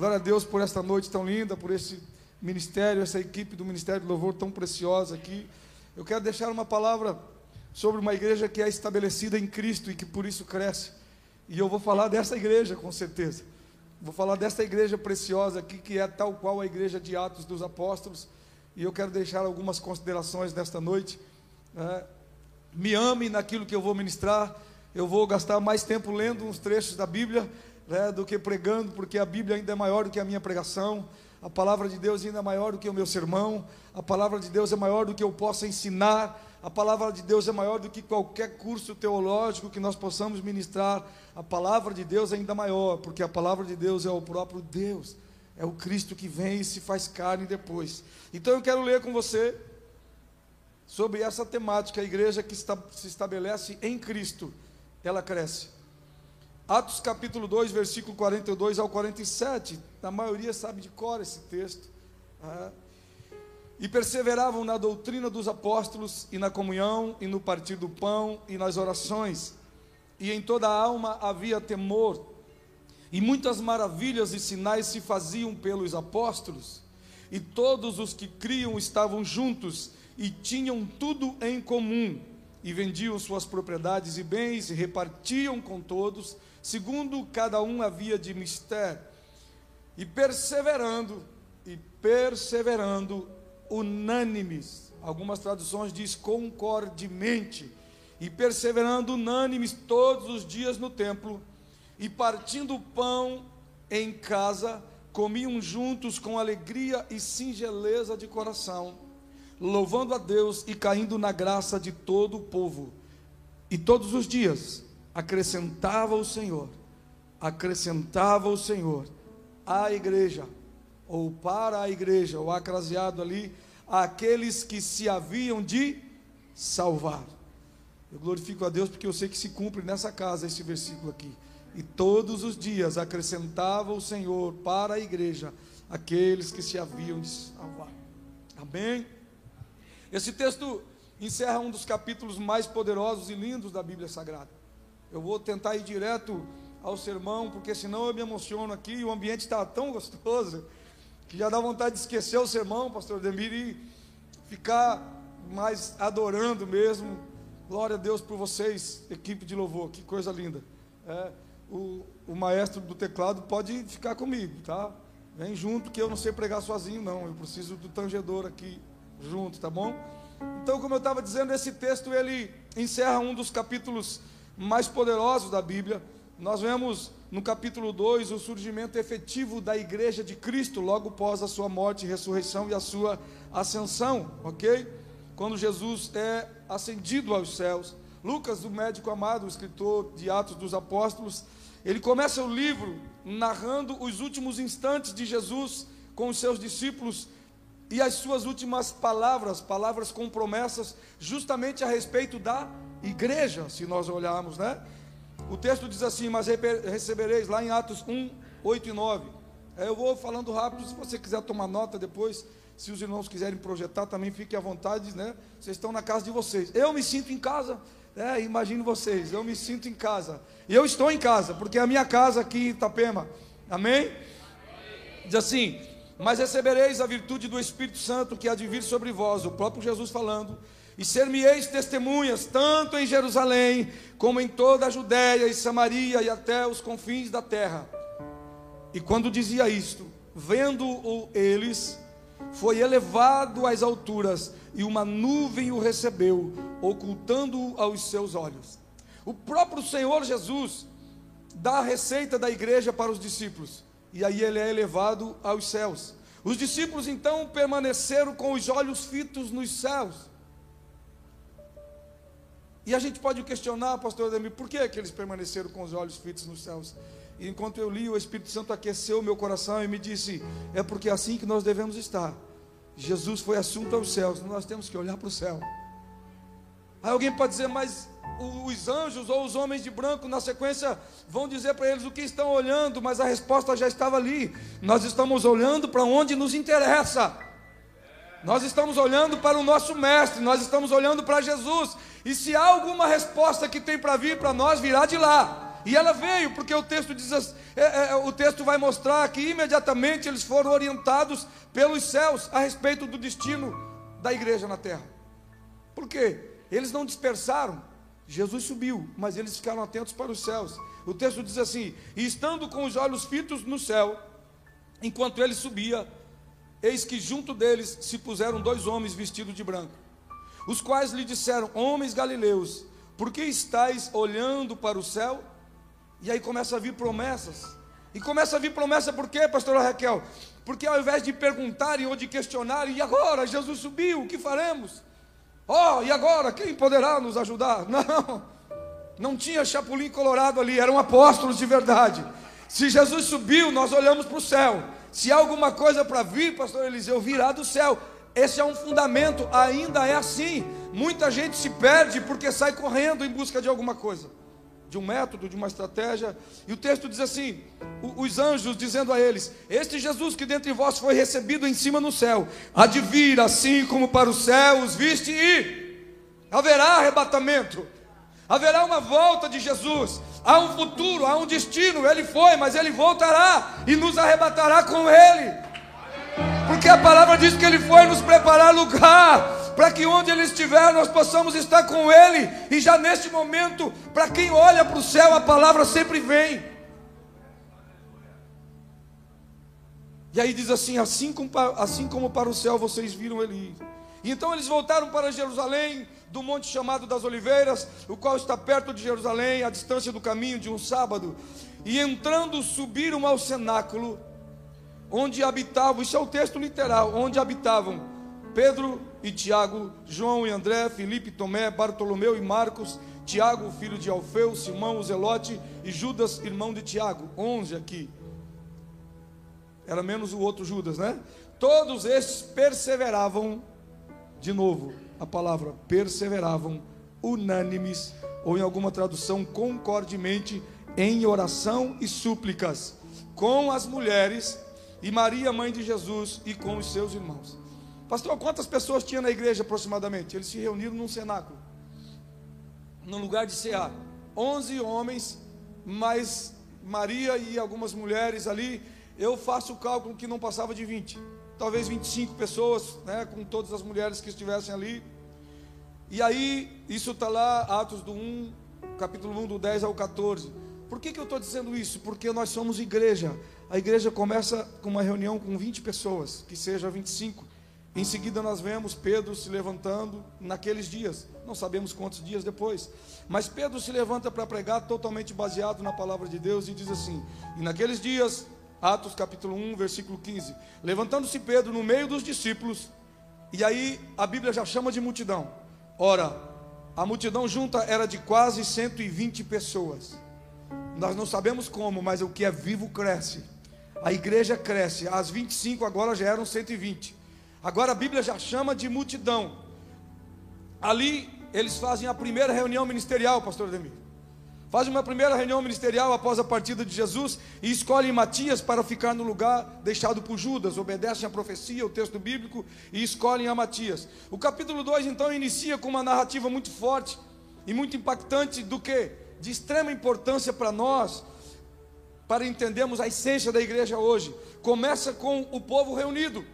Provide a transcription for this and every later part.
Glória a Deus por esta noite tão linda, por esse ministério, essa equipe do Ministério do Louvor tão preciosa aqui. Eu quero deixar uma palavra sobre uma igreja que é estabelecida em Cristo e que por isso cresce. E eu vou falar dessa igreja, com certeza. Vou falar desta igreja preciosa aqui, que é tal qual a igreja de Atos dos Apóstolos. E eu quero deixar algumas considerações nesta noite. Né? Me ame naquilo que eu vou ministrar. Eu vou gastar mais tempo lendo uns trechos da Bíblia né, do que pregando, porque a Bíblia ainda é maior do que a minha pregação. A palavra de Deus ainda é maior do que o meu sermão, a palavra de Deus é maior do que eu possa ensinar, a palavra de Deus é maior do que qualquer curso teológico que nós possamos ministrar. A palavra de Deus é ainda maior, porque a palavra de Deus é o próprio Deus, é o Cristo que vem e se faz carne depois. Então eu quero ler com você sobre essa temática, a igreja que se estabelece em Cristo, ela cresce. Atos capítulo 2, versículo 42 ao 47. A maioria sabe de cor esse texto. Ah. E perseveravam na doutrina dos apóstolos, e na comunhão, e no partir do pão, e nas orações. E em toda a alma havia temor. E muitas maravilhas e sinais se faziam pelos apóstolos. E todos os que criam estavam juntos e tinham tudo em comum. E vendiam suas propriedades e bens e repartiam com todos segundo cada um havia de mistério, e perseverando, e perseverando, unânimes, algumas traduções diz concordemente, e perseverando unânimes todos os dias no templo, e partindo o pão em casa, comiam juntos com alegria e singeleza de coração, louvando a Deus e caindo na graça de todo o povo. E todos os dias acrescentava o Senhor, acrescentava o Senhor à igreja, ou para a igreja, o acraseado ali, aqueles que se haviam de salvar. Eu glorifico a Deus porque eu sei que se cumpre nessa casa esse versículo aqui. E todos os dias acrescentava o Senhor para a igreja aqueles que se haviam de salvar. Amém? Esse texto encerra um dos capítulos mais poderosos e lindos da Bíblia Sagrada. Eu vou tentar ir direto ao sermão, porque senão eu me emociono aqui e o ambiente está tão gostoso que já dá vontade de esquecer o sermão, pastor Demir, e ficar mais adorando mesmo. Glória a Deus por vocês, equipe de louvor, que coisa linda. É, o, o maestro do teclado pode ficar comigo, tá? Vem junto, que eu não sei pregar sozinho, não. Eu preciso do tangedor aqui junto, tá bom? Então, como eu estava dizendo, esse texto ele encerra um dos capítulos mais poderosos da Bíblia. Nós vemos no capítulo 2 o surgimento efetivo da igreja de Cristo, logo após a sua morte, ressurreição e a sua ascensão, ok? Quando Jesus é ascendido aos céus. Lucas, o médico amado, o escritor de Atos dos Apóstolos, ele começa o livro narrando os últimos instantes de Jesus com os seus discípulos e as suas últimas palavras, palavras com promessas, justamente a respeito da igreja, se nós olharmos, né? O texto diz assim: Mas recebereis, lá em Atos 1, 8 e 9. É, eu vou falando rápido, se você quiser tomar nota depois, se os irmãos quiserem projetar, também fiquem à vontade, né? Vocês estão na casa de vocês. Eu me sinto em casa, é, imagino vocês, eu me sinto em casa. E eu estou em casa, porque é a minha casa aqui em Itapema. Amém? Diz assim: Mas recebereis a virtude do Espírito Santo que há de vir sobre vós, o próprio Jesus falando e ser-me-eis testemunhas, tanto em Jerusalém, como em toda a Judéia e Samaria e até os confins da terra. E quando dizia isto, vendo-o eles, foi elevado às alturas, e uma nuvem o recebeu, ocultando-o aos seus olhos. O próprio Senhor Jesus dá a receita da igreja para os discípulos, e aí ele é elevado aos céus. Os discípulos então permaneceram com os olhos fitos nos céus. E a gente pode questionar, pastor Ademir, por que, que eles permaneceram com os olhos fitos nos céus? E enquanto eu li, o Espírito Santo aqueceu meu coração e me disse: é porque é assim que nós devemos estar. Jesus foi assunto aos céus, nós temos que olhar para o céu. Aí alguém pode dizer, mas os anjos ou os homens de branco, na sequência, vão dizer para eles o que estão olhando, mas a resposta já estava ali. Nós estamos olhando para onde nos interessa. Nós estamos olhando para o nosso Mestre, nós estamos olhando para Jesus, e se há alguma resposta que tem para vir para nós, virá de lá. E ela veio, porque o texto diz, é, é, o texto vai mostrar que imediatamente eles foram orientados pelos céus a respeito do destino da igreja na terra. Por quê? Eles não dispersaram. Jesus subiu, mas eles ficaram atentos para os céus. O texto diz assim: E estando com os olhos fitos no céu, enquanto ele subia, eis que junto deles se puseram dois homens vestidos de branco, os quais lhe disseram: Homens galileus, por que estáis olhando para o céu? E aí começa a vir promessas. E começa a vir promessa por quê, pastora Raquel? Porque ao invés de perguntarem ou de questionarem, e agora? Jesus subiu, o que faremos? Oh, e agora? Quem poderá nos ajudar? Não, não tinha chapulim colorado ali, eram apóstolos de verdade. Se Jesus subiu, nós olhamos para o céu. Se há alguma coisa para vir, pastor Eliseu, virá do céu. Esse é um fundamento, ainda é assim. Muita gente se perde porque sai correndo em busca de alguma coisa de um método, de uma estratégia. E o texto diz assim: os anjos dizendo a eles: Este Jesus que dentre vós foi recebido em cima no céu, há de vir assim como para os viste e haverá arrebatamento. Haverá uma volta de Jesus, há um futuro, há um destino. Ele foi, mas ele voltará e nos arrebatará com ele. Porque a palavra diz que ele foi nos preparar lugar para que onde Ele estiver nós possamos estar com Ele, e já neste momento, para quem olha para o céu, a palavra sempre vem. E aí diz assim: assim como, assim como para o céu vocês viram Ele então eles voltaram para Jerusalém, do monte chamado das Oliveiras, o qual está perto de Jerusalém, à distância do caminho de um sábado. E entrando, subiram ao cenáculo, onde habitavam, isso é o texto literal, onde habitavam Pedro e Tiago, João e André, Felipe, Tomé, Bartolomeu e Marcos, Tiago, filho de Alfeu, Simão, o Zelote e Judas, irmão de Tiago. Onze aqui. Era menos o outro Judas, né? Todos estes perseveravam, de novo, a palavra perseveravam, unânimes, ou em alguma tradução, concordemente, em oração e súplicas, com as mulheres e Maria, mãe de Jesus, e com os seus irmãos. Pastor, quantas pessoas tinha na igreja aproximadamente? Eles se reuniram num cenáculo, no lugar de cear. Onze homens, mais Maria e algumas mulheres ali. Eu faço o cálculo que não passava de 20, talvez 25 pessoas, né, com todas as mulheres que estivessem ali. E aí, isso está lá, Atos do 1, capítulo 1, do 10 ao 14. Por que, que eu estou dizendo isso? Porque nós somos igreja. A igreja começa com uma reunião com 20 pessoas, que seja 25. Em seguida, nós vemos Pedro se levantando naqueles dias, não sabemos quantos dias depois, mas Pedro se levanta para pregar totalmente baseado na palavra de Deus e diz assim: E naqueles dias, Atos capítulo 1, versículo 15: Levantando-se Pedro no meio dos discípulos, e aí a Bíblia já chama de multidão. Ora, a multidão junta era de quase 120 pessoas. Nós não sabemos como, mas o que é vivo cresce. A igreja cresce. As 25 agora já eram 120. Agora a Bíblia já chama de multidão. Ali eles fazem a primeira reunião ministerial, pastor Ademir. Fazem uma primeira reunião ministerial após a partida de Jesus e escolhem Matias para ficar no lugar deixado por Judas. Obedecem à profecia, o texto bíblico e escolhem a Matias. O capítulo 2 então inicia com uma narrativa muito forte e muito impactante do que? De extrema importância para nós, para entendermos a essência da igreja hoje. Começa com o povo reunido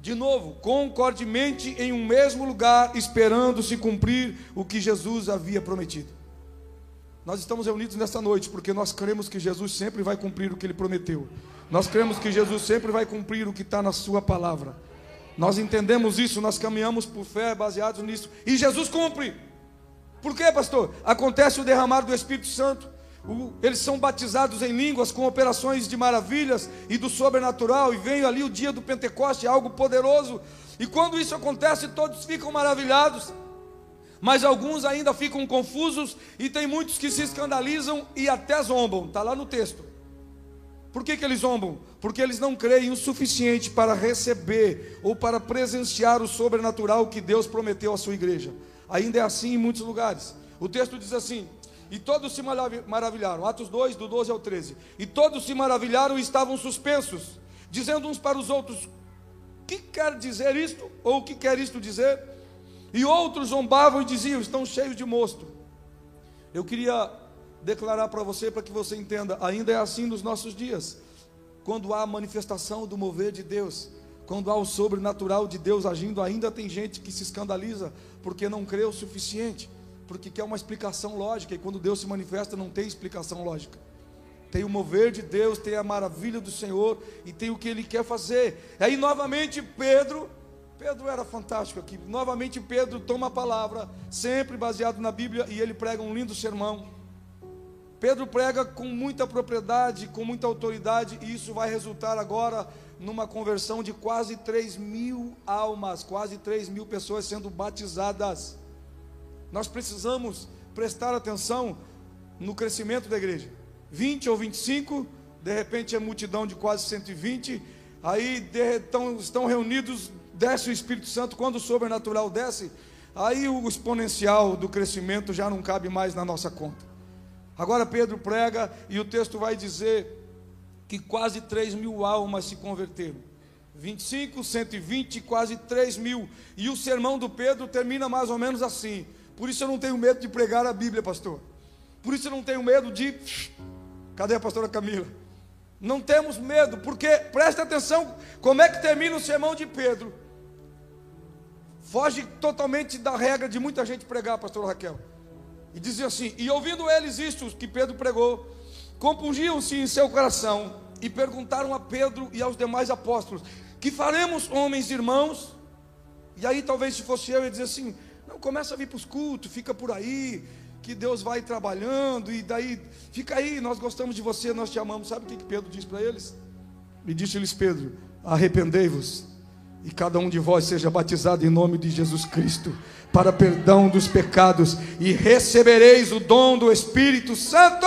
de novo, concordemente em um mesmo lugar, esperando se cumprir o que Jesus havia prometido. Nós estamos reunidos nesta noite porque nós cremos que Jesus sempre vai cumprir o que ele prometeu. Nós cremos que Jesus sempre vai cumprir o que está na Sua palavra. Nós entendemos isso, nós caminhamos por fé baseados nisso. E Jesus cumpre. Por quê, pastor? Acontece o derramar do Espírito Santo eles são batizados em línguas com operações de maravilhas e do sobrenatural, e vem ali o dia do Pentecoste, algo poderoso. E quando isso acontece, todos ficam maravilhados, mas alguns ainda ficam confusos, e tem muitos que se escandalizam e até zombam, está lá no texto. Por que, que eles zombam? Porque eles não creem o suficiente para receber ou para presenciar o sobrenatural que Deus prometeu à sua igreja. Ainda é assim em muitos lugares. O texto diz assim: e todos se maravilharam. Atos 2, do 12 ao 13. E todos se maravilharam e estavam suspensos, dizendo uns para os outros: Que quer dizer isto? Ou o que quer isto dizer? E outros zombavam e diziam: Estão cheios de mosto. Eu queria declarar para você, para que você entenda, ainda é assim nos nossos dias. Quando há manifestação do mover de Deus, quando há o sobrenatural de Deus agindo, ainda tem gente que se escandaliza porque não crê o suficiente, porque quer uma explicação lógica, e quando Deus se manifesta, não tem explicação lógica. Tem o mover de Deus, tem a maravilha do Senhor e tem o que Ele quer fazer. Aí novamente Pedro, Pedro era fantástico aqui. Novamente Pedro toma a palavra, sempre baseado na Bíblia, e ele prega um lindo sermão. Pedro prega com muita propriedade, com muita autoridade, e isso vai resultar agora numa conversão de quase 3 mil almas, quase 3 mil pessoas sendo batizadas. Nós precisamos prestar atenção no crescimento da igreja. 20 ou 25, de repente é multidão de quase 120, aí de, estão, estão reunidos, desce o Espírito Santo, quando o sobrenatural desce, aí o exponencial do crescimento já não cabe mais na nossa conta. Agora Pedro prega e o texto vai dizer que quase 3 mil almas se converteram. 25, 120, quase 3 mil. E o sermão do Pedro termina mais ou menos assim. Por isso eu não tenho medo de pregar a Bíblia, pastor. Por isso eu não tenho medo de. Cadê a pastora Camila? Não temos medo, porque presta atenção como é que termina o sermão de Pedro. Foge totalmente da regra de muita gente pregar, pastor Raquel. E dizia assim: E ouvindo eles isto que Pedro pregou, compungiam-se em seu coração e perguntaram a Pedro e aos demais apóstolos: Que faremos, homens e irmãos? E aí, talvez se fosse eu, ia dizer assim: Não, começa a vir para os cultos, fica por aí, que Deus vai trabalhando, e daí, fica aí, nós gostamos de você, nós te amamos. Sabe o que, que Pedro diz para eles? E disse-lhes Pedro: Arrependei-vos, e cada um de vós seja batizado em nome de Jesus Cristo para perdão dos pecados e recebereis o dom do Espírito Santo.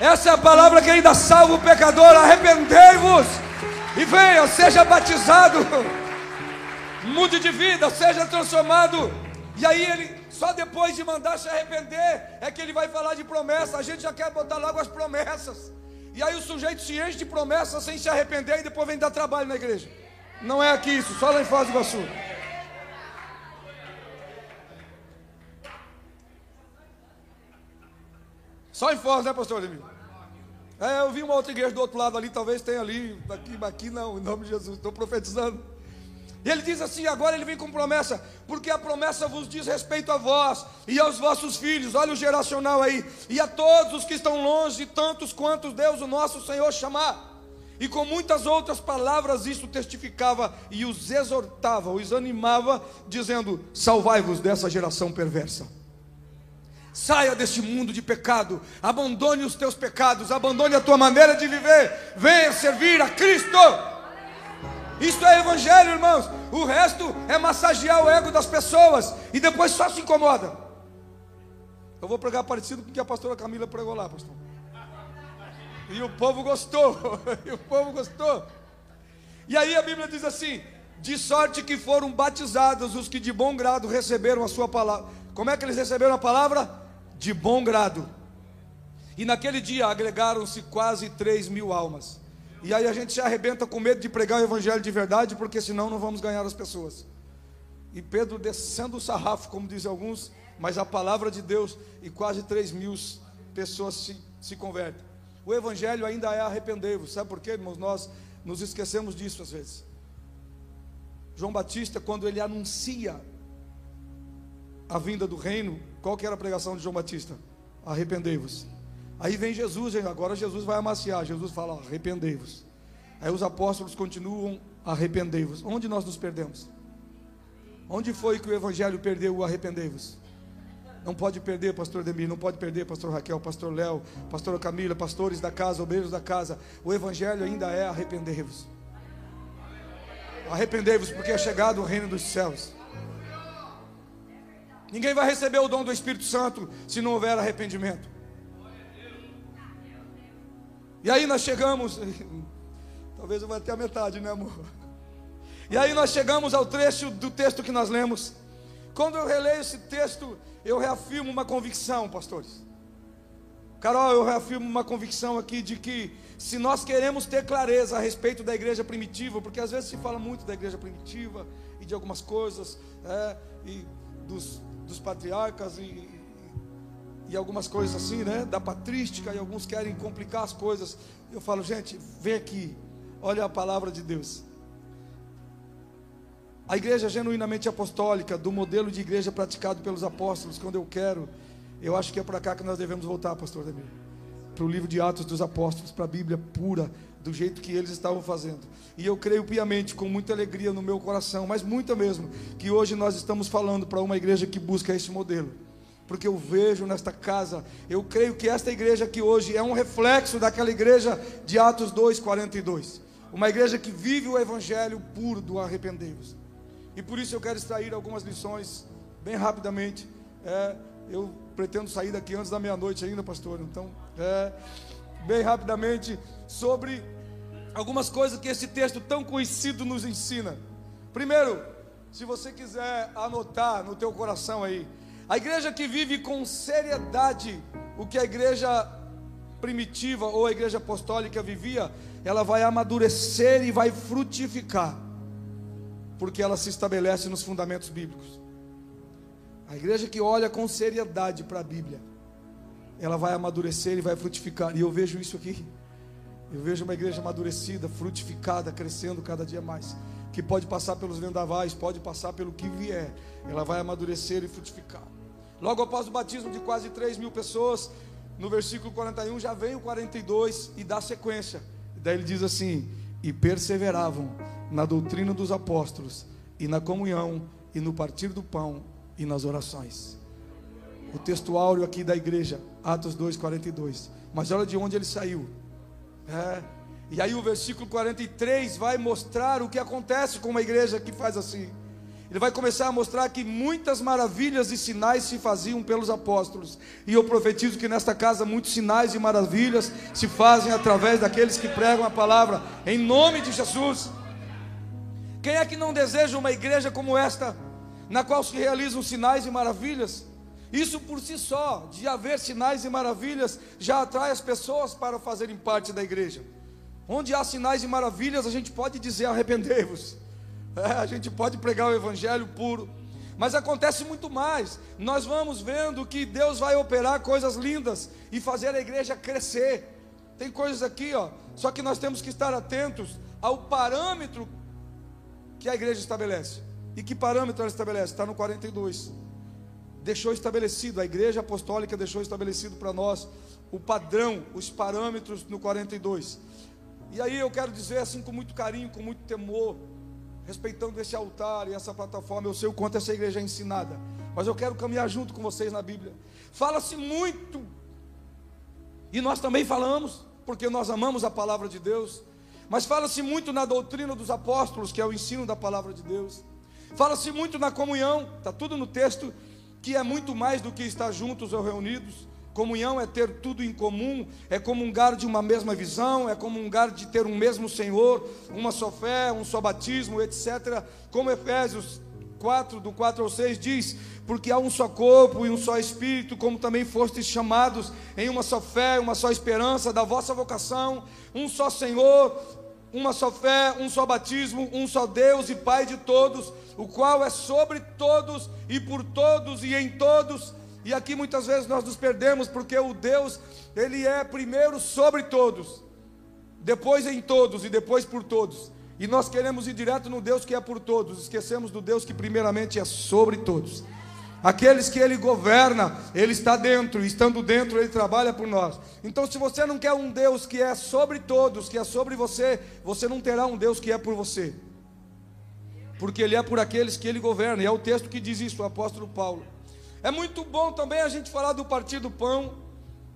Essa é a palavra que ainda salva o pecador. Arrependei-vos e venha, seja batizado, mude de vida, seja transformado. E aí ele, só depois de mandar se arrepender, é que ele vai falar de promessa. A gente já quer botar logo as promessas. E aí o sujeito se enche de promessas sem se arrepender e depois vem dar trabalho na igreja. Não é aqui isso, só lá em Foz do Iguaçu. Só em Foz, né, pastor Ademir? É, eu vi uma outra igreja do outro lado ali, talvez tenha ali, aqui, aqui não, em nome de Jesus, estou profetizando. Ele diz assim: agora ele vem com promessa, porque a promessa vos diz respeito a vós e aos vossos filhos, olha o geracional aí, e a todos os que estão longe, tantos quantos Deus, o nosso Senhor, chamar. E com muitas outras palavras isso testificava e os exortava, os animava, dizendo: Salvai-vos dessa geração perversa. Saia deste mundo de pecado, abandone os teus pecados, abandone a tua maneira de viver, venha servir a Cristo. Isso é evangelho, irmãos. O resto é massagear o ego das pessoas e depois só se incomoda. Eu vou pregar parecido com o que a pastora Camila pregou lá, pastor. E o povo gostou. e o povo gostou. E aí a Bíblia diz assim: de sorte que foram batizados os que de bom grado receberam a sua palavra. Como é que eles receberam a palavra? de bom grado. E naquele dia agregaram-se quase 3 mil almas. E aí a gente se arrebenta com medo de pregar o evangelho de verdade, porque senão não vamos ganhar as pessoas. E Pedro descendo o sarrafo, como dizem alguns, mas a palavra de Deus, e quase 3 mil pessoas se, se convertem. O evangelho ainda é arrependei-vos. Sabe por quê, irmãos? Nós nos esquecemos disso às vezes. João Batista, quando ele anuncia a vinda do reino, qual que era a pregação de João Batista? Arrependei-vos. Aí vem Jesus, agora Jesus vai amaciar. Jesus fala: arrependei-vos. Aí os apóstolos continuam: arrependei-vos. Onde nós nos perdemos? Onde foi que o evangelho perdeu o arrependei-vos? Não pode perder, pastor Demir, não pode perder, pastor Raquel, pastor Léo, pastora Camila, pastores da casa, obreiros da casa. O evangelho ainda é arrependei-vos. Arrependei-vos, porque é chegado o reino dos céus. Ninguém vai receber o dom do Espírito Santo se não houver arrependimento. E aí nós chegamos, talvez eu vá até a metade, né, amor? E aí nós chegamos ao trecho do texto que nós lemos. Quando eu releio esse texto, eu reafirmo uma convicção, pastores. Carol, eu reafirmo uma convicção aqui de que se nós queremos ter clareza a respeito da igreja primitiva, porque às vezes se fala muito da igreja primitiva e de algumas coisas, é, e dos dos patriarcas e, e algumas coisas assim, né? Da patrística e alguns querem complicar as coisas. Eu falo, gente, vem aqui, olha a palavra de Deus. A igreja genuinamente apostólica, do modelo de igreja praticado pelos apóstolos, quando eu quero, eu acho que é para cá que nós devemos voltar, pastor Demir. Para o livro de Atos dos Apóstolos, para a Bíblia pura, do jeito que eles estavam fazendo. E eu creio piamente, com muita alegria no meu coração, mas muita mesmo, que hoje nós estamos falando para uma igreja que busca esse modelo. Porque eu vejo nesta casa, eu creio que esta igreja aqui hoje é um reflexo daquela igreja de Atos 2, 42. Uma igreja que vive o evangelho puro do arrependei-vos. E por isso eu quero extrair algumas lições bem rapidamente. É, eu pretendo sair daqui antes da meia-noite ainda, pastor. Então, é, bem rapidamente sobre algumas coisas que esse texto tão conhecido nos ensina. Primeiro, se você quiser anotar no teu coração aí, a igreja que vive com seriedade o que a igreja primitiva ou a igreja apostólica vivia, ela vai amadurecer e vai frutificar porque ela se estabelece nos fundamentos bíblicos. A igreja que olha com seriedade para a Bíblia, ela vai amadurecer e vai frutificar. E eu vejo isso aqui. Eu vejo uma igreja amadurecida, frutificada, crescendo cada dia mais. Que pode passar pelos vendavais, pode passar pelo que vier. Ela vai amadurecer e frutificar. Logo após o batismo de quase 3 mil pessoas, no versículo 41 já vem o 42 e dá sequência. Daí ele diz assim: E perseveravam na doutrina dos apóstolos, e na comunhão, e no partir do pão, e nas orações. O texto áureo aqui da igreja, Atos 2, 42. Mas olha de onde ele saiu. É. E aí o versículo 43 vai mostrar o que acontece com uma igreja que faz assim. Ele vai começar a mostrar que muitas maravilhas e sinais se faziam pelos apóstolos. E eu profetizo que nesta casa muitos sinais e maravilhas se fazem através daqueles que pregam a palavra, em nome de Jesus. Quem é que não deseja uma igreja como esta, na qual se realizam sinais e maravilhas? Isso por si só, de haver sinais e maravilhas, já atrai as pessoas para fazerem parte da igreja. Onde há sinais e maravilhas, a gente pode dizer arrependei-vos. É, a gente pode pregar o evangelho puro. Mas acontece muito mais. Nós vamos vendo que Deus vai operar coisas lindas e fazer a igreja crescer. Tem coisas aqui, ó. Só que nós temos que estar atentos ao parâmetro que a igreja estabelece. E que parâmetro ela estabelece? Está no 42. Deixou estabelecido, a igreja apostólica deixou estabelecido para nós o padrão, os parâmetros no 42. E aí eu quero dizer assim com muito carinho, com muito temor, respeitando esse altar e essa plataforma, eu sei o quanto essa igreja é ensinada, mas eu quero caminhar junto com vocês na Bíblia. Fala-se muito, e nós também falamos, porque nós amamos a palavra de Deus, mas fala-se muito na doutrina dos apóstolos, que é o ensino da palavra de Deus. Fala-se muito na comunhão, está tudo no texto, que é muito mais do que estar juntos ou reunidos. Comunhão é ter tudo em comum, é comungar de uma mesma visão, é comungar de ter um mesmo Senhor, uma só fé, um só batismo, etc. Como Efésios 4, do 4 ao 6 diz: Porque há um só corpo e um só espírito, como também fostes chamados em uma só fé, uma só esperança da vossa vocação, um só Senhor, uma só fé, um só batismo, um só Deus e Pai de todos, o qual é sobre todos e por todos e em todos. E aqui muitas vezes nós nos perdemos porque o Deus, ele é primeiro sobre todos, depois em todos e depois por todos. E nós queremos ir direto no Deus que é por todos, esquecemos do Deus que primeiramente é sobre todos. Aqueles que Ele governa, Ele está dentro, e estando dentro, Ele trabalha por nós. Então, se você não quer um Deus que é sobre todos, que é sobre você, você não terá um Deus que é por você, porque Ele é por aqueles que Ele governa, e é o texto que diz isso, o apóstolo Paulo. É muito bom também a gente falar do partir do pão,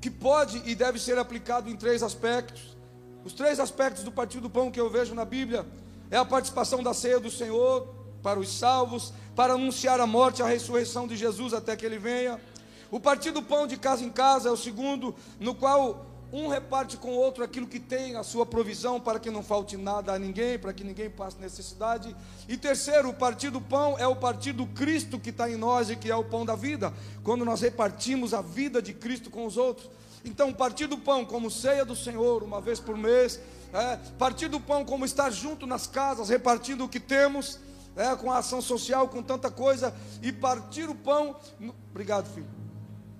que pode e deve ser aplicado em três aspectos. Os três aspectos do partir do pão que eu vejo na Bíblia é a participação da ceia do Senhor para os salvos, para anunciar a morte e a ressurreição de Jesus até que ele venha. O partir do pão de casa em casa é o segundo, no qual um reparte com o outro aquilo que tem, a sua provisão, para que não falte nada a ninguém, para que ninguém passe necessidade. E terceiro, o partir do pão é o partir do Cristo que está em nós e que é o pão da vida, quando nós repartimos a vida de Cristo com os outros. Então, partir do pão como ceia do Senhor, uma vez por mês, é, partir do pão como estar junto nas casas, repartindo o que temos, é, com a ação social, com tanta coisa, e partir o pão. Obrigado, filho.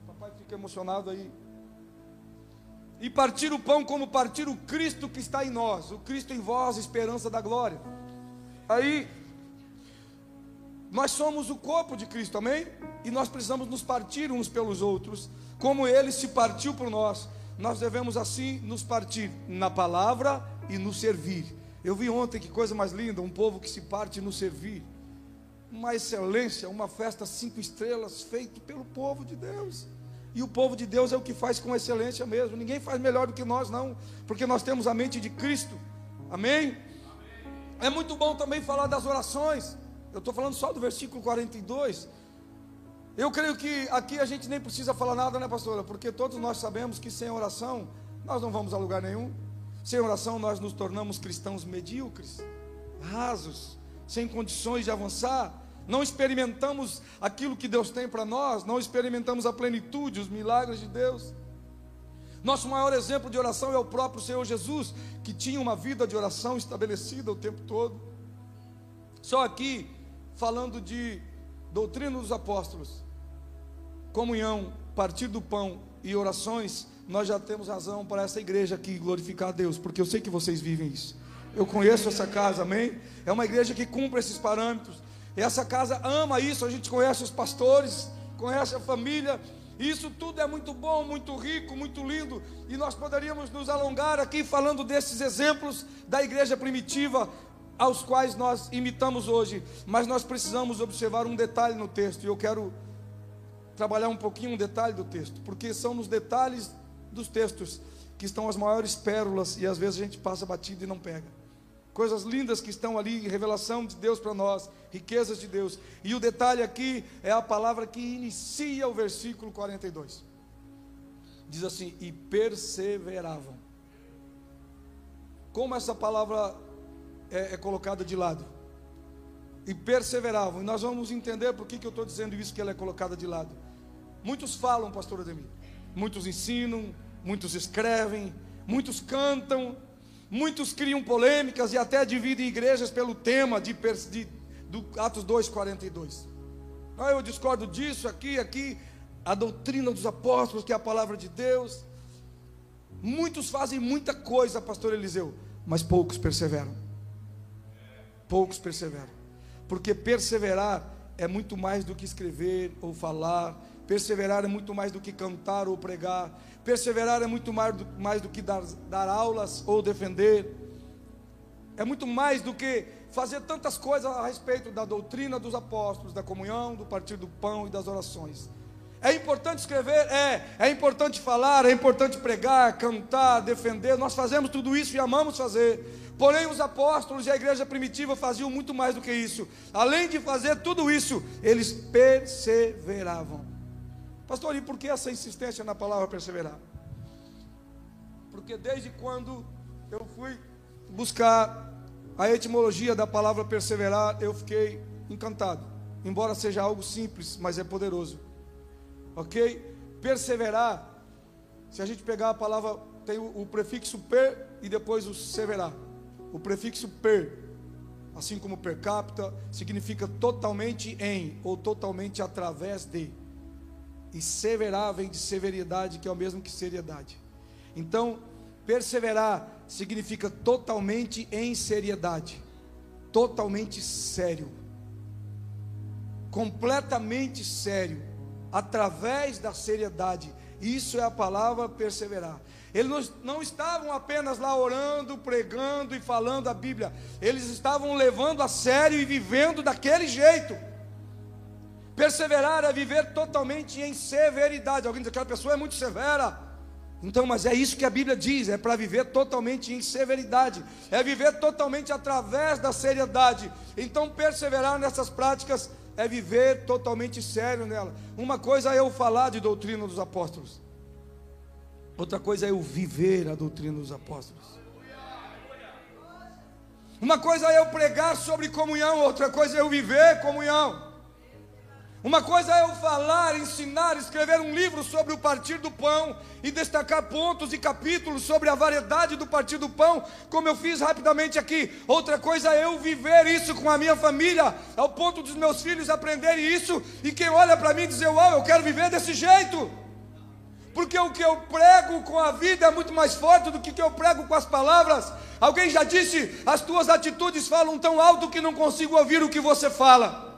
Papai fica emocionado aí. E partir o pão como partir o Cristo que está em nós, o Cristo em vós, esperança da glória. Aí, nós somos o corpo de Cristo, amém? E nós precisamos nos partir uns pelos outros, como ele se partiu por nós. Nós devemos assim nos partir na palavra e no servir. Eu vi ontem que coisa mais linda, um povo que se parte no servir. Uma excelência, uma festa cinco estrelas feito pelo povo de Deus. E o povo de Deus é o que faz com excelência mesmo. Ninguém faz melhor do que nós, não, porque nós temos a mente de Cristo. Amém? Amém. É muito bom também falar das orações. Eu estou falando só do versículo 42. Eu creio que aqui a gente nem precisa falar nada, né, pastora? Porque todos nós sabemos que sem oração nós não vamos a lugar nenhum. Sem oração nós nos tornamos cristãos medíocres, rasos, sem condições de avançar não experimentamos aquilo que Deus tem para nós, não experimentamos a plenitude, os milagres de Deus. Nosso maior exemplo de oração é o próprio Senhor Jesus, que tinha uma vida de oração estabelecida o tempo todo. Só aqui, falando de doutrina dos apóstolos, comunhão, partir do pão e orações, nós já temos razão para essa igreja aqui glorificar a Deus, porque eu sei que vocês vivem isso. Eu conheço essa casa, amém? É uma igreja que cumpre esses parâmetros. Essa casa ama isso, a gente conhece os pastores, conhece a família. Isso tudo é muito bom, muito rico, muito lindo. E nós poderíamos nos alongar aqui falando desses exemplos da igreja primitiva, aos quais nós imitamos hoje. Mas nós precisamos observar um detalhe no texto. E eu quero trabalhar um pouquinho um detalhe do texto, porque são nos detalhes dos textos que estão as maiores pérolas e às vezes a gente passa batido e não pega coisas lindas que estão ali, revelação de Deus para nós, riquezas de Deus. E o detalhe aqui é a palavra que inicia o versículo 42. Diz assim: e perseveravam. Como essa palavra é, é colocada de lado? E perseveravam. E nós vamos entender por que, que eu estou dizendo isso, que ela é colocada de lado. Muitos falam, pastor Ademir. Muitos ensinam, muitos escrevem, muitos cantam, Muitos criam polêmicas e até dividem igrejas pelo tema de, de do Atos 2,42. Ah, eu discordo disso, aqui, aqui. A doutrina dos apóstolos, que é a palavra de Deus. Muitos fazem muita coisa, pastor Eliseu, mas poucos perseveram. Poucos perseveram. Porque perseverar é muito mais do que escrever ou falar, perseverar é muito mais do que cantar ou pregar, Perseverar é muito mais do, mais do que dar, dar aulas ou defender, é muito mais do que fazer tantas coisas a respeito da doutrina dos apóstolos, da comunhão, do partir do pão e das orações. É importante escrever? É. É importante falar, é importante pregar, cantar, defender. Nós fazemos tudo isso e amamos fazer. Porém, os apóstolos e a igreja primitiva faziam muito mais do que isso. Além de fazer tudo isso, eles perseveravam. Pastor, e por que essa insistência na palavra perseverar? Porque desde quando eu fui buscar a etimologia da palavra perseverar, eu fiquei encantado. Embora seja algo simples, mas é poderoso. Ok? Perseverar, se a gente pegar a palavra, tem o, prefixo per e depois o severar. O prefixo per, assim como per capita, significa totalmente em ou totalmente através de. E severar vem de severidade, que é o mesmo que seriedade. Então, perseverar significa totalmente em seriedade, totalmente sério, completamente sério, através da seriedade. Isso é a palavra perseverar. Eles não estavam apenas lá orando, pregando e falando a Bíblia, eles estavam levando a sério e vivendo daquele jeito. Perseverar é viver totalmente em severidade. Alguém diz que aquela pessoa é muito severa. Então, mas é isso que a Bíblia diz: é para viver totalmente em severidade, é viver totalmente através da seriedade. Então, perseverar nessas práticas é viver totalmente sério nela. Uma coisa é eu falar de doutrina dos apóstolos, outra coisa é eu viver a doutrina dos apóstolos. Uma coisa é eu pregar sobre comunhão, outra coisa é eu viver comunhão. Uma coisa é eu falar, ensinar, escrever um livro sobre o partir do pão e destacar pontos e capítulos sobre a variedade do partir do pão, como eu fiz rapidamente aqui. Outra coisa é eu viver isso com a minha família, ao ponto dos meus filhos aprenderem isso e quem olha para mim dizer: Uau, eu quero viver desse jeito. Porque o que eu prego com a vida é muito mais forte do que o que eu prego com as palavras. Alguém já disse: as tuas atitudes falam tão alto que não consigo ouvir o que você fala.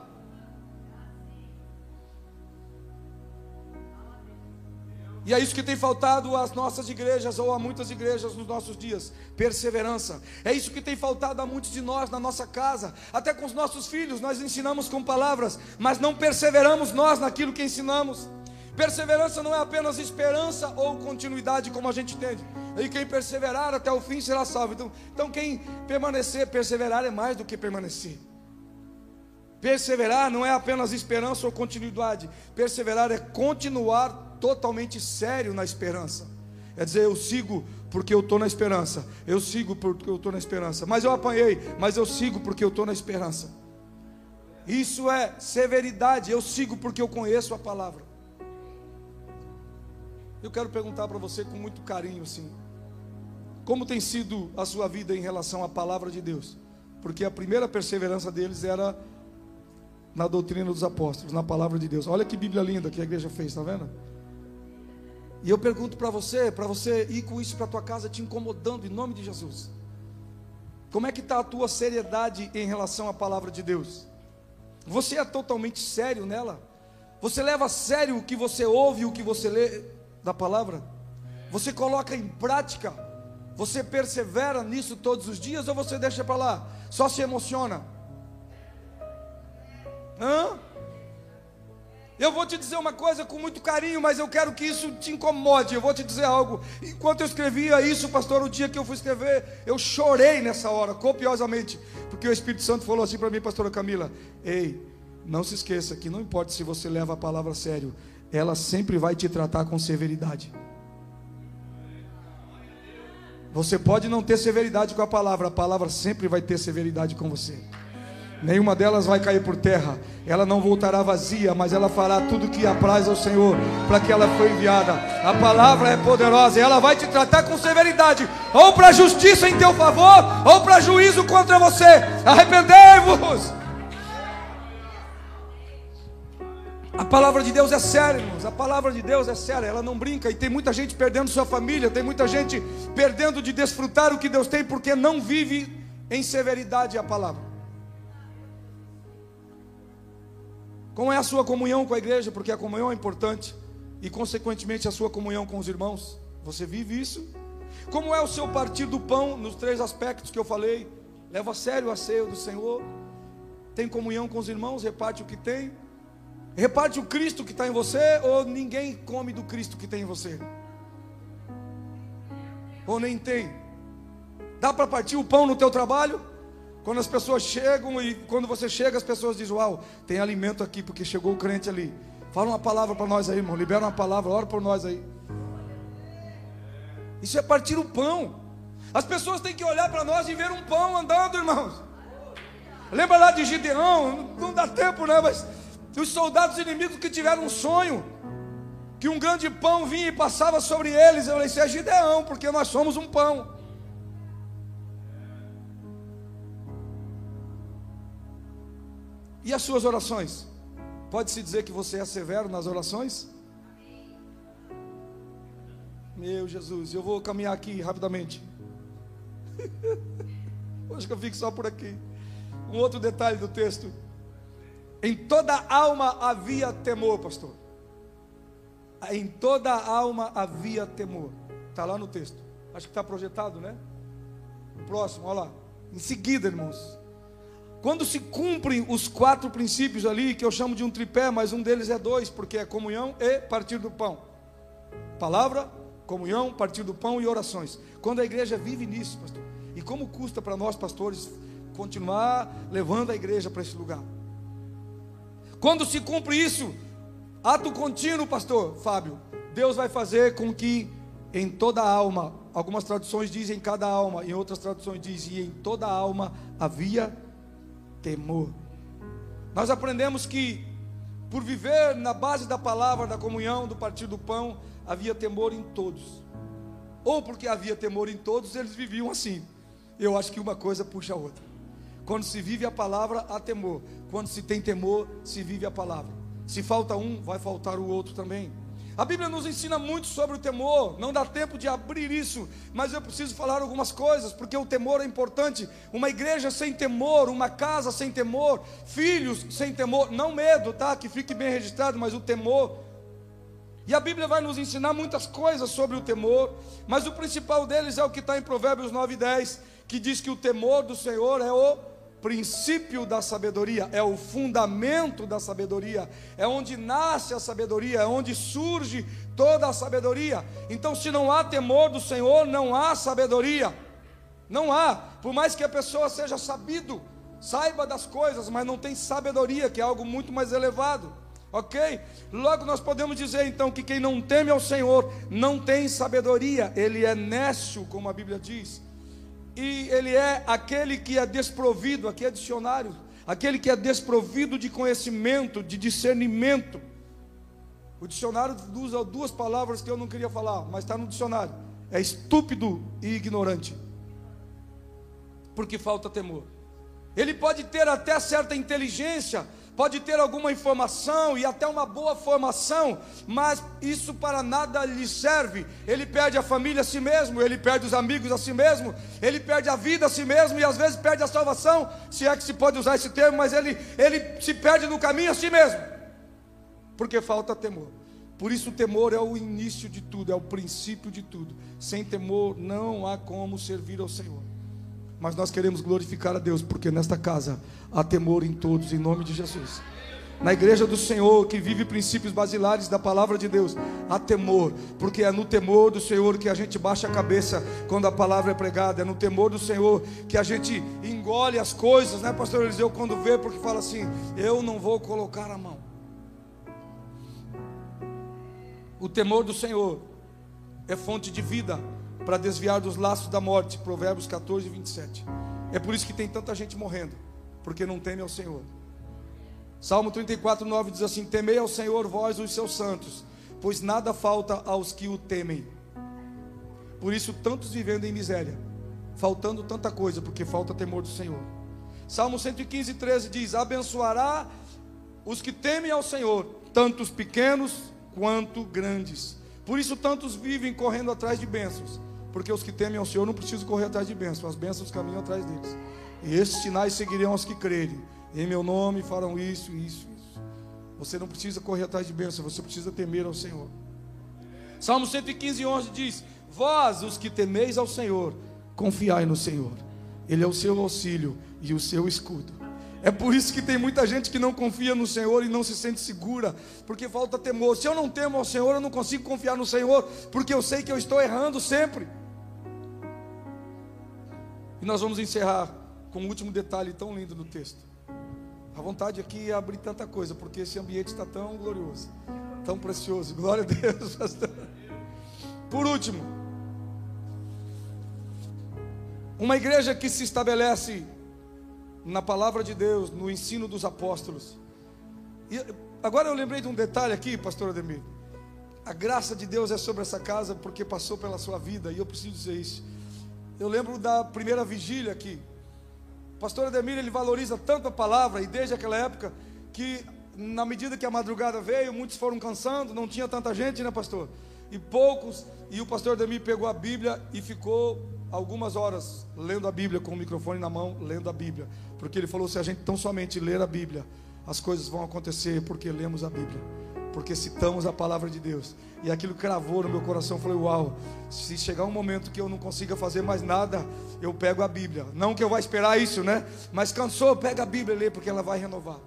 E é isso que tem faltado às nossas igrejas ou a muitas igrejas nos nossos dias: perseverança. É isso que tem faltado a muitos de nós na nossa casa, até com os nossos filhos. Nós ensinamos com palavras, mas não perseveramos nós naquilo que ensinamos. Perseverança não é apenas esperança ou continuidade, como a gente entende. E quem perseverar até o fim será salvo. Então, então quem permanecer, perseverar é mais do que permanecer. Perseverar não é apenas esperança ou continuidade. Perseverar é continuar totalmente sério na esperança. É dizer, eu sigo porque eu estou na esperança. Eu sigo porque eu estou na esperança. Mas eu apanhei, mas eu sigo porque eu estou na esperança. Isso é severidade. Eu sigo porque eu conheço a palavra. Eu quero perguntar para você com muito carinho, assim, como tem sido a sua vida em relação à palavra de Deus? Porque a primeira perseverança deles era na doutrina dos apóstolos, na palavra de Deus. Olha que Bíblia linda que a igreja fez, está vendo? E eu pergunto para você, para você ir com isso para tua casa te incomodando em nome de Jesus. Como é que está a tua seriedade em relação à palavra de Deus? Você é totalmente sério nela? Você leva a sério o que você ouve, o que você lê da palavra? Você coloca em prática? Você persevera nisso todos os dias ou você deixa para lá? Só se emociona? Hã? Eu vou te dizer uma coisa com muito carinho, mas eu quero que isso te incomode. Eu vou te dizer algo. Enquanto eu escrevia isso, pastor, o dia que eu fui escrever, eu chorei nessa hora, copiosamente, porque o Espírito Santo falou assim para mim, pastora Camila: Ei, não se esqueça que não importa se você leva a palavra a sério, ela sempre vai te tratar com severidade. Você pode não ter severidade com a palavra, a palavra sempre vai ter severidade com você nenhuma delas vai cair por terra. Ela não voltará vazia, mas ela fará tudo que apraz ao Senhor, para que ela foi enviada. A palavra é poderosa, e ela vai te tratar com severidade, ou para justiça em teu favor, ou para juízo contra você. Arrependei-vos. A palavra de Deus é séria, irmãos. A palavra de Deus é séria, ela não brinca. E tem muita gente perdendo sua família, tem muita gente perdendo de desfrutar o que Deus tem, porque não vive em severidade a palavra. Como é a sua comunhão com a igreja? Porque a comunhão é importante e, consequentemente, a sua comunhão com os irmãos. Você vive isso? Como é o seu partir do pão nos três aspectos que eu falei? Leva a sério a ceia do Senhor? Tem comunhão com os irmãos? Reparte o que tem? Reparte o Cristo que está em você? Ou ninguém come do Cristo que tem em você? Ou nem tem? Dá para partir o pão no teu trabalho? Quando as pessoas chegam e quando você chega, as pessoas dizem: Uau, tem alimento aqui, porque chegou o crente ali. Fala uma palavra para nós aí, irmão. Libera uma palavra, ora por nós aí. Isso é partir o pão. As pessoas têm que olhar para nós e ver um pão andando, irmãos. Lembra lá de Gideão? Não dá tempo, né? Mas os soldados inimigos que tiveram um sonho que um grande pão vinha e passava sobre eles. Eu falei: Isso é Gideão, porque nós somos um pão. E as suas orações? Pode-se dizer que você é severo nas orações? Meu Jesus, eu vou caminhar aqui rapidamente. Acho que eu fico só por aqui. Um outro detalhe do texto. Em toda alma havia temor, pastor. Em toda alma havia temor. Está lá no texto. Acho que está projetado, né? O próximo, olha lá. Em seguida, irmãos. Quando se cumprem os quatro princípios ali, que eu chamo de um tripé, mas um deles é dois, porque é comunhão e partir do pão. Palavra, comunhão, partir do pão e orações. Quando a igreja vive nisso, pastor, e como custa para nós, pastores, continuar levando a igreja para esse lugar. Quando se cumpre isso, ato contínuo, pastor Fábio, Deus vai fazer com que em toda alma, algumas traduções dizem em cada alma, em outras traduções dizem em toda alma havia temor. Nós aprendemos que, por viver na base da palavra, da comunhão, do partir do pão, havia temor em todos. Ou porque havia temor em todos, eles viviam assim. Eu acho que uma coisa puxa a outra. Quando se vive a palavra, há temor. Quando se tem temor, se vive a palavra. Se falta um, vai faltar o outro também. A Bíblia nos ensina muito sobre o temor, não dá tempo de abrir isso, mas eu preciso falar algumas coisas, porque o temor é importante. Uma igreja sem temor, uma casa sem temor, filhos sem temor, não medo, tá? Que fique bem registrado, mas o temor. E a Bíblia vai nos ensinar muitas coisas sobre o temor, mas o principal deles é o que está em Provérbios 9 e 10, que diz que o temor do Senhor é o princípio da sabedoria, é o fundamento da sabedoria, é onde nasce a sabedoria, é onde surge toda a sabedoria. Então, se não há temor do Senhor, não há sabedoria. Não há, por mais que a pessoa seja sabido, saiba das coisas, mas não tem sabedoria, que é algo muito mais elevado. Ok? Logo nós podemos dizer então que quem não teme ao Senhor não tem sabedoria, ele é nécio, como a Bíblia diz e ele é aquele que é desprovido, aqui é dicionário, aquele que é desprovido de conhecimento, de discernimento. O dicionário usa duas palavras que eu não queria falar, mas está no dicionário: é estúpido e ignorante, porque falta temor. Ele pode ter até certa inteligência, pode ter alguma informação e até uma boa formação, mas isso para nada lhe serve. Ele perde a família a si mesmo, ele perde os amigos a si mesmo, ele perde a vida a si mesmo e às vezes perde a salvação, se é que se pode usar esse termo, mas ele, ele se perde no caminho a si mesmo, porque falta temor. Por isso, o temor é o início de tudo, é o princípio de tudo. Sem temor não há como servir ao Senhor. Mas nós queremos glorificar a Deus, porque nesta casa há temor em todos, em nome de Jesus. Na igreja do Senhor, que vive princípios basilares da palavra de Deus, há temor, porque é no temor do Senhor que a gente baixa a cabeça quando a palavra é pregada, é no temor do Senhor que a gente engole as coisas, né, pastor Eliseu, quando vê, porque fala assim: eu não vou colocar a mão. O temor do Senhor é fonte de vida, para desviar dos laços da morte. Provérbios 14, 27. É por isso que tem tanta gente morrendo, porque não teme ao Senhor. Salmo 34, 9 diz assim: Temei ao Senhor, vós os seus santos, pois nada falta aos que o temem. Por isso, tantos vivendo em miséria, faltando tanta coisa, porque falta temor do Senhor. Salmo 115, 13 diz: Abençoará os que temem ao Senhor, tanto os pequenos quanto grandes. Por isso, tantos vivem correndo atrás de bênçãos, porque os que temem ao Senhor não precisam correr atrás de bênçãos, as bênçãos caminham atrás deles. E esses sinais seguirão aos que crerem. Em meu nome farão isso, isso, isso. Você não precisa correr atrás de bênçãos, você precisa temer ao Senhor. Salmo 115, 11 diz: Vós, os que temeis ao Senhor, confiai no Senhor. Ele é o seu auxílio e o seu escudo. É por isso que tem muita gente que não confia no Senhor e não se sente segura, porque falta temor. Se eu não temo ao Senhor, eu não consigo confiar no Senhor, porque eu sei que eu estou errando sempre. E nós vamos encerrar com um último detalhe tão lindo no texto. A vontade aqui é abrir tanta coisa, porque esse ambiente está tão glorioso, tão precioso. Glória a Deus, pastor. Por último, uma igreja que se estabelece na palavra de Deus, no ensino dos apóstolos. E agora eu lembrei de um detalhe aqui, pastor Ademir. A graça de Deus é sobre essa casa porque passou pela sua vida, e eu preciso dizer isso. Eu lembro da primeira vigília aqui. O pastor Ademir, ele valoriza tanto a palavra, e desde aquela época, que na medida que a madrugada veio, muitos foram cansando, não tinha tanta gente, né, pastor? E poucos, e o pastor Ademir pegou a Bíblia e ficou algumas horas lendo a Bíblia com o microfone na mão, lendo a Bíblia, porque ele falou: se a gente tão somente ler a Bíblia, as coisas vão acontecer porque lemos a Bíblia porque citamos a palavra de Deus. E aquilo cravou no meu coração. Falei: Uau, se chegar um momento que eu não consiga fazer mais nada, eu pego a Bíblia. Não que eu vá esperar isso, né? Mas cansou, pega a Bíblia e lê, porque ela vai renovar.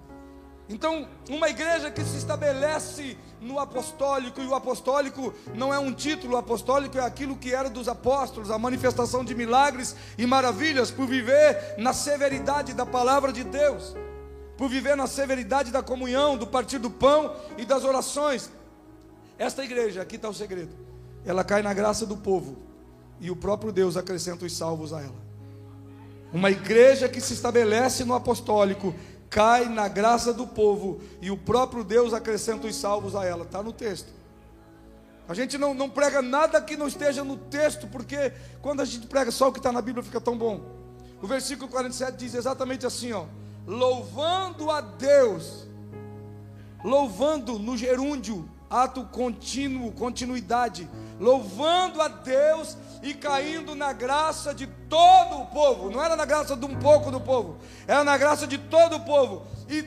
Então, uma igreja que se estabelece no apostólico, e o apostólico não é um título, o apostólico é aquilo que era dos apóstolos, a manifestação de milagres e maravilhas, por viver na severidade da palavra de Deus por viver na severidade da comunhão, do partir do pão e das orações. Esta igreja, aqui está o segredo, ela cai na graça do povo e o próprio Deus acrescenta os salvos a ela. Uma igreja que se estabelece no apostólico cai na graça do povo e o próprio Deus acrescenta os salvos a ela. Está no texto. A gente não, não prega nada que não esteja no texto, porque quando a gente prega só o que está na Bíblia fica tão bom. O versículo 47 diz exatamente assim: ó louvando a Deus, louvando no gerúndio ato contínuo, continuidade, louvando a Deus e caindo na graça de todo o povo. Não era na graça de um pouco do povo, era na graça de todo o povo. E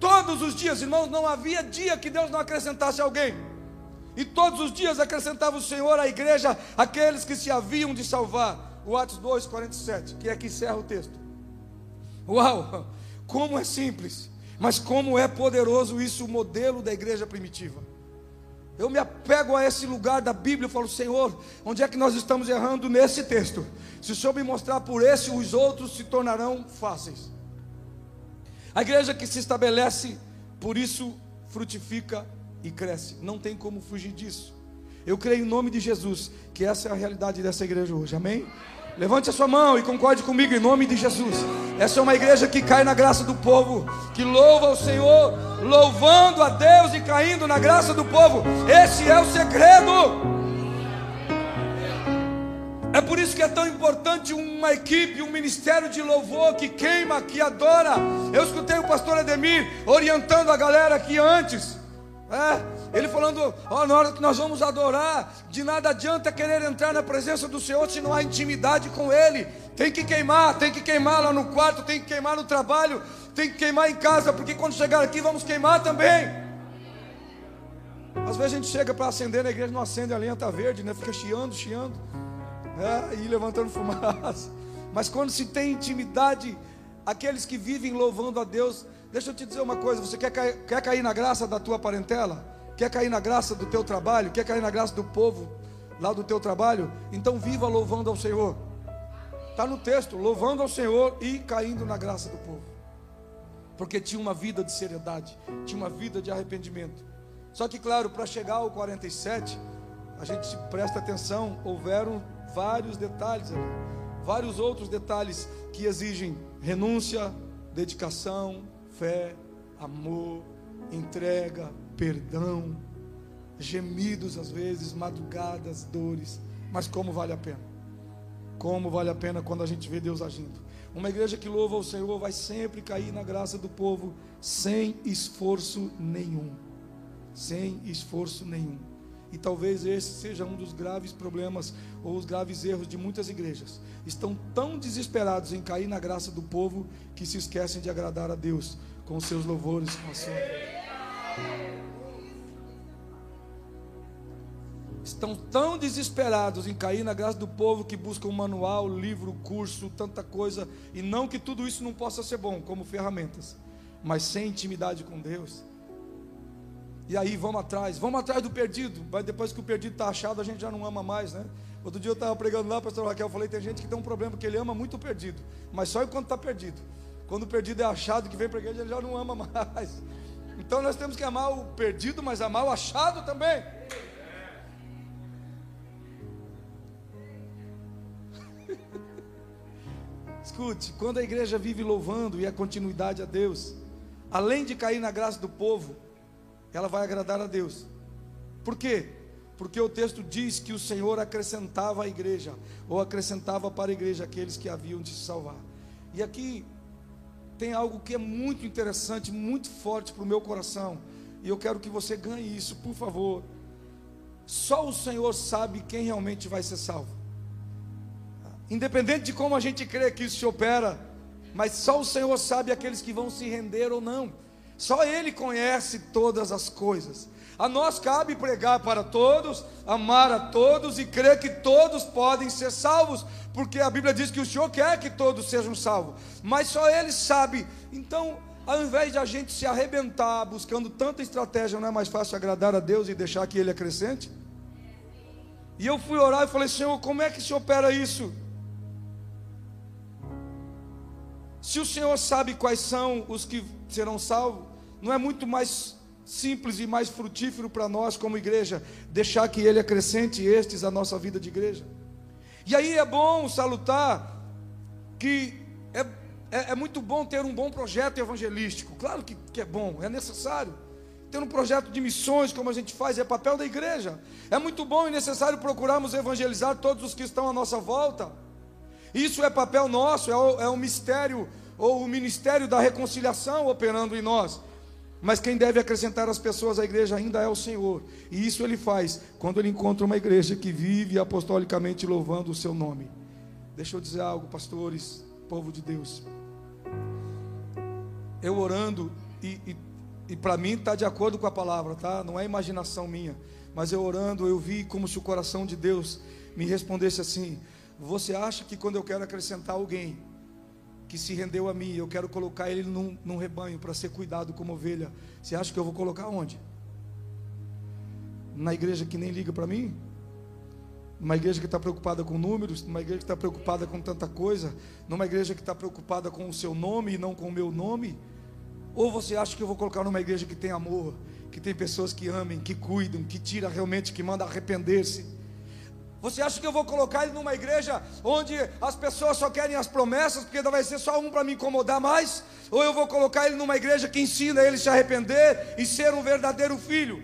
todos os dias, irmãos, não havia dia que Deus não acrescentasse alguém. E todos os dias acrescentava o Senhor à igreja aqueles que se haviam de salvar. O Atos 2, 47, que é que encerra o texto. Uau! Como é simples, mas como é poderoso isso, o modelo da igreja primitiva. Eu me apego a esse lugar da Bíblia e falo, Senhor, onde é que nós estamos errando nesse texto? Se o Senhor me mostrar por esse, os outros se tornarão fáceis. A igreja que se estabelece, por isso frutifica e cresce. Não tem como fugir disso. Eu creio em nome de Jesus que essa é a realidade dessa igreja hoje. Amém? Levante a sua mão e concorde comigo em nome de Jesus. Essa é uma igreja que cai na graça do povo, que louva o Senhor, louvando a Deus e caindo na graça do povo. Esse é o segredo. É por isso que é tão importante uma equipe, um ministério de louvor que queima, que adora. Eu escutei o pastor Ademir orientando a galera aqui antes. É, ele falando, ó, na hora que nós vamos adorar, de nada adianta querer entrar na presença do Senhor se não há intimidade com Ele. Tem que queimar, tem que queimar lá no quarto, tem que queimar no trabalho, tem que queimar em casa, porque quando chegar aqui vamos queimar também. Às vezes a gente chega para acender na igreja, não acende a lenha está verde, né? Fica chiando, chiando, é, e levantando fumaça. Mas quando se tem intimidade, aqueles que vivem louvando a Deus, Deixa eu te dizer uma coisa: você quer cair, quer cair na graça da tua parentela? Quer cair na graça do teu trabalho? Quer cair na graça do povo lá do teu trabalho? Então viva louvando ao Senhor. Está no texto, louvando ao Senhor e caindo na graça do povo. Porque tinha uma vida de seriedade, tinha uma vida de arrependimento. Só que, claro, para chegar ao 47, a gente presta atenção, houveram vários detalhes ali, vários outros detalhes que exigem renúncia, dedicação, fé, amor, entrega, perdão, gemidos às vezes, madrugadas, dores, mas como vale a pena? Como vale a pena quando a gente vê Deus agindo? Uma igreja que louva o Senhor vai sempre cair na graça do povo sem esforço nenhum. Sem esforço nenhum. E talvez esse seja um dos graves problemas ou os graves erros de muitas igrejas. Estão tão desesperados em cair na graça do povo que se esquecem de agradar a Deus com seus louvores, com a sua. Estão tão desesperados em cair na graça do povo que buscam manual, livro, curso, tanta coisa, e não que tudo isso não possa ser bom como ferramentas, mas sem intimidade com Deus e aí vamos atrás, vamos atrás do perdido. Mas depois que o perdido está achado, a gente já não ama mais, né? Outro dia eu estava pregando lá, pastor Raquel, eu falei, tem gente que tem um problema, que ele ama muito o perdido, mas só enquanto está perdido. Quando o perdido é achado, que vem para a igreja, ele já não ama mais. Então nós temos que amar o perdido, mas amar o achado também. Escute, quando a igreja vive louvando e a continuidade a Deus, além de cair na graça do povo, ela vai agradar a Deus. Por quê? Porque o texto diz que o Senhor acrescentava à igreja, ou acrescentava para a igreja aqueles que haviam de se salvar. E aqui tem algo que é muito interessante, muito forte para o meu coração, e eu quero que você ganhe isso, por favor. Só o Senhor sabe quem realmente vai ser salvo. Independente de como a gente crê que isso se opera, mas só o Senhor sabe aqueles que vão se render ou não. Só Ele conhece todas as coisas. A nós cabe pregar para todos, amar a todos e crer que todos podem ser salvos, porque a Bíblia diz que o Senhor quer que todos sejam salvos, mas só Ele sabe. Então, ao invés de a gente se arrebentar buscando tanta estratégia, não é mais fácil agradar a Deus e deixar que Ele acrescente? E eu fui orar e falei: Senhor, como é que se opera isso? Se o Senhor sabe quais são os que serão salvos, não é muito mais simples e mais frutífero para nós como igreja deixar que Ele acrescente estes à nossa vida de igreja? E aí é bom salutar que é, é, é muito bom ter um bom projeto evangelístico, claro que, que é bom, é necessário. Ter um projeto de missões, como a gente faz, é papel da igreja. É muito bom e necessário procurarmos evangelizar todos os que estão à nossa volta. Isso é papel nosso, é o, é o mistério ou o ministério da reconciliação operando em nós. Mas quem deve acrescentar as pessoas à igreja ainda é o Senhor. E isso ele faz quando ele encontra uma igreja que vive apostolicamente louvando o seu nome. Deixa eu dizer algo, pastores, povo de Deus. Eu orando, e, e, e para mim está de acordo com a palavra, tá? Não é imaginação minha. Mas eu orando, eu vi como se o coração de Deus me respondesse assim: Você acha que quando eu quero acrescentar alguém que se rendeu a mim, eu quero colocar ele num, num rebanho para ser cuidado como ovelha, você acha que eu vou colocar onde? Na igreja que nem liga para mim? Numa igreja que está preocupada com números, numa igreja que está preocupada com tanta coisa, numa igreja que está preocupada com o seu nome e não com o meu nome? Ou você acha que eu vou colocar numa igreja que tem amor, que tem pessoas que amem, que cuidam, que tira realmente, que manda arrepender-se. Você acha que eu vou colocar ele numa igreja onde as pessoas só querem as promessas, porque vai ser só um para me incomodar mais? Ou eu vou colocar ele numa igreja que ensina ele a se arrepender e ser um verdadeiro filho?